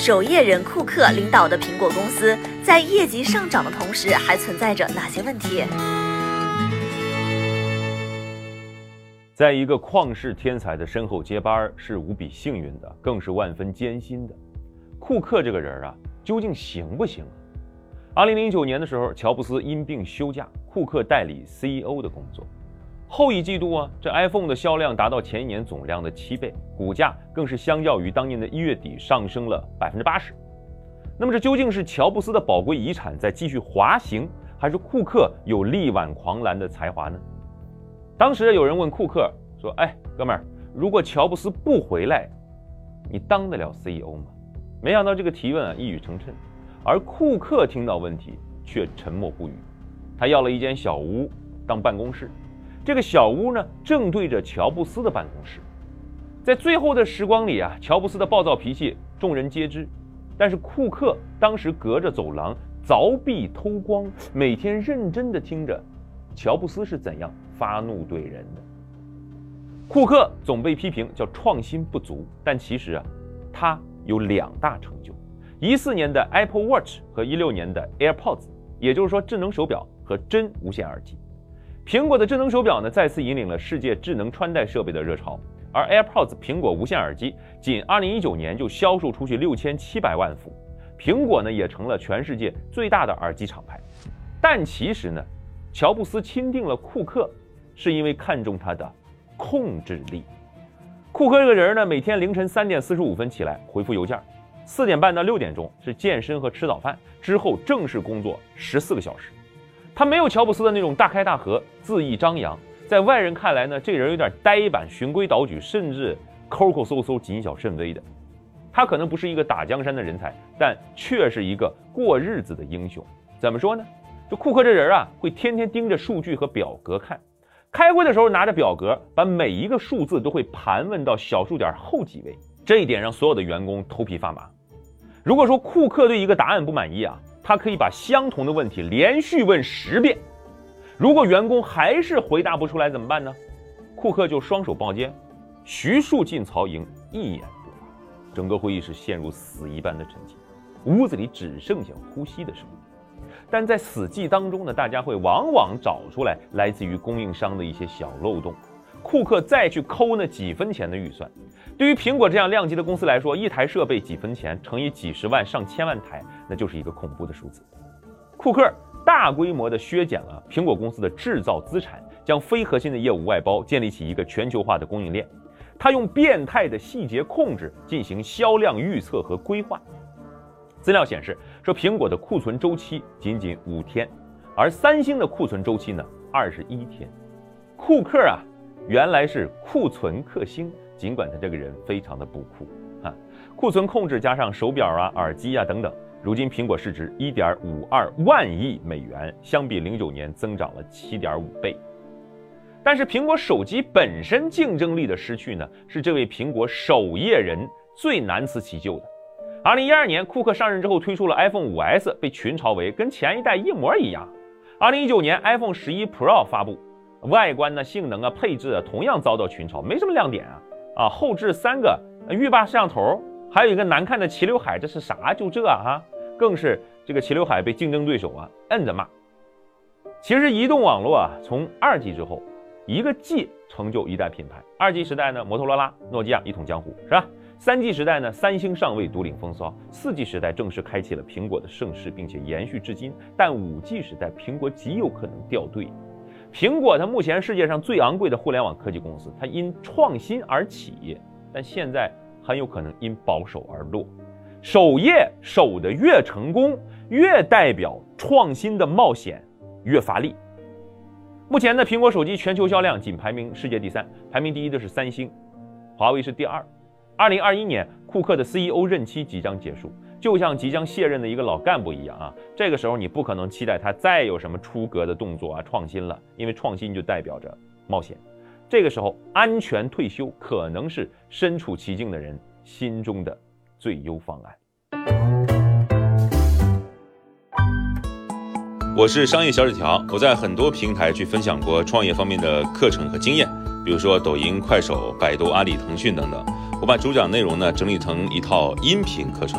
守夜人库克领导的苹果公司在业绩上涨的同时，还存在着哪些问题？在一个旷世天才的身后接班是无比幸运的，更是万分艰辛的。库克这个人啊，究竟行不行？二零零九年的时候，乔布斯因病休假，库克代理 CEO 的工作。后一季度啊，这 iPhone 的销量达到前一年总量的七倍，股价更是相较于当年的一月底上升了百分之八十。那么这究竟是乔布斯的宝贵遗产在继续滑行，还是库克有力挽狂澜的才华呢？当时有人问库克说：“哎，哥们儿，如果乔布斯不回来，你当得了 CEO 吗？”没想到这个提问啊一语成谶。而库克听到问题却沉默不语，他要了一间小屋当办公室，这个小屋呢正对着乔布斯的办公室。在最后的时光里啊，乔布斯的暴躁脾气众人皆知，但是库克当时隔着走廊凿壁偷光，每天认真的听着乔布斯是怎样发怒怼人的。库克总被批评叫创新不足，但其实啊，他有两大成就。一四年的 Apple Watch 和一六年的 AirPods，也就是说智能手表和真无线耳机。苹果的智能手表呢，再次引领了世界智能穿戴设备的热潮。而 AirPods 苹果无线耳机，仅2019年就销售出去六千七百万副。苹果呢，也成了全世界最大的耳机厂牌。但其实呢，乔布斯钦定了库克，是因为看中他的控制力。库克这个人呢，每天凌晨三点四十五分起来回复邮件。四点半到六点钟是健身和吃早饭，之后正式工作十四个小时。他没有乔布斯的那种大开大合、恣意张扬，在外人看来呢，这人有点呆板、循规蹈矩，甚至抠抠搜搜、谨小慎微的。他可能不是一个打江山的人才，但却是一个过日子的英雄。怎么说呢？就库克这人啊，会天天盯着数据和表格看，开会的时候拿着表格，把每一个数字都会盘问到小数点后几位，这一点让所有的员工头皮发麻。如果说库克对一个答案不满意啊，他可以把相同的问题连续问十遍。如果员工还是回答不出来怎么办呢？库克就双手抱肩，徐庶进曹营，一言不发。整个会议室陷入死一般的沉寂，屋子里只剩下呼吸的声音。但在死寂当中呢，大家会往往找出来来自于供应商的一些小漏洞。库克再去抠那几分钱的预算。对于苹果这样量级的公司来说，一台设备几分钱乘以几十万上千万台，那就是一个恐怖的数字。库克大规模的削减了苹果公司的制造资产，将非核心的业务外包，建立起一个全球化的供应链。他用变态的细节控制进行销量预测和规划。资料显示说，苹果的库存周期仅仅五天，而三星的库存周期呢二十一天。库克啊，原来是库存克星。尽管他这个人非常的不酷啊，库存控制加上手表啊、耳机啊等等，如今苹果市值一点五二万亿美元，相比零九年增长了七点五倍。但是苹果手机本身竞争力的失去呢，是这位苹果守夜人最难辞其咎的。二零一二年，库克上任之后推出了 iPhone 五 S，被群嘲为跟前一代一模一样。二零一九年，iPhone 十一 Pro 发布，外观呢、性能啊、配置啊，同样遭到群嘲，没什么亮点啊。啊，后置三个浴霸摄像头，还有一个难看的齐刘海，这是啥？就这啊，更是这个齐刘海被竞争对手啊摁着骂。其实移动网络啊，从二 G 之后，一个 G 成就一代品牌。二 G 时代呢，摩托罗拉、诺基亚一统江湖，是吧？三 G 时代呢，三星尚未独领风骚。四 G 时代正式开启了苹果的盛世，并且延续至今。但五 G 时代，苹果极有可能掉队。苹果它目前世界上最昂贵的互联网科技公司，它因创新而起，但现在很有可能因保守而落。守业守得越成功，越代表创新的冒险越乏力。目前的，苹果手机全球销量仅排名世界第三，排名第一的是三星，华为是第二。二零二一年，库克的 CEO 任期即将结束。就像即将卸任的一个老干部一样啊，这个时候你不可能期待他再有什么出格的动作啊、创新了，因为创新就代表着冒险。这个时候，安全退休可能是身处其境的人心中的最优方案。我是商业小纸条，我在很多平台去分享过创业方面的课程和经验，比如说抖音、快手、百度、阿里、腾讯等等。我把主讲内容呢整理成一套音频课程。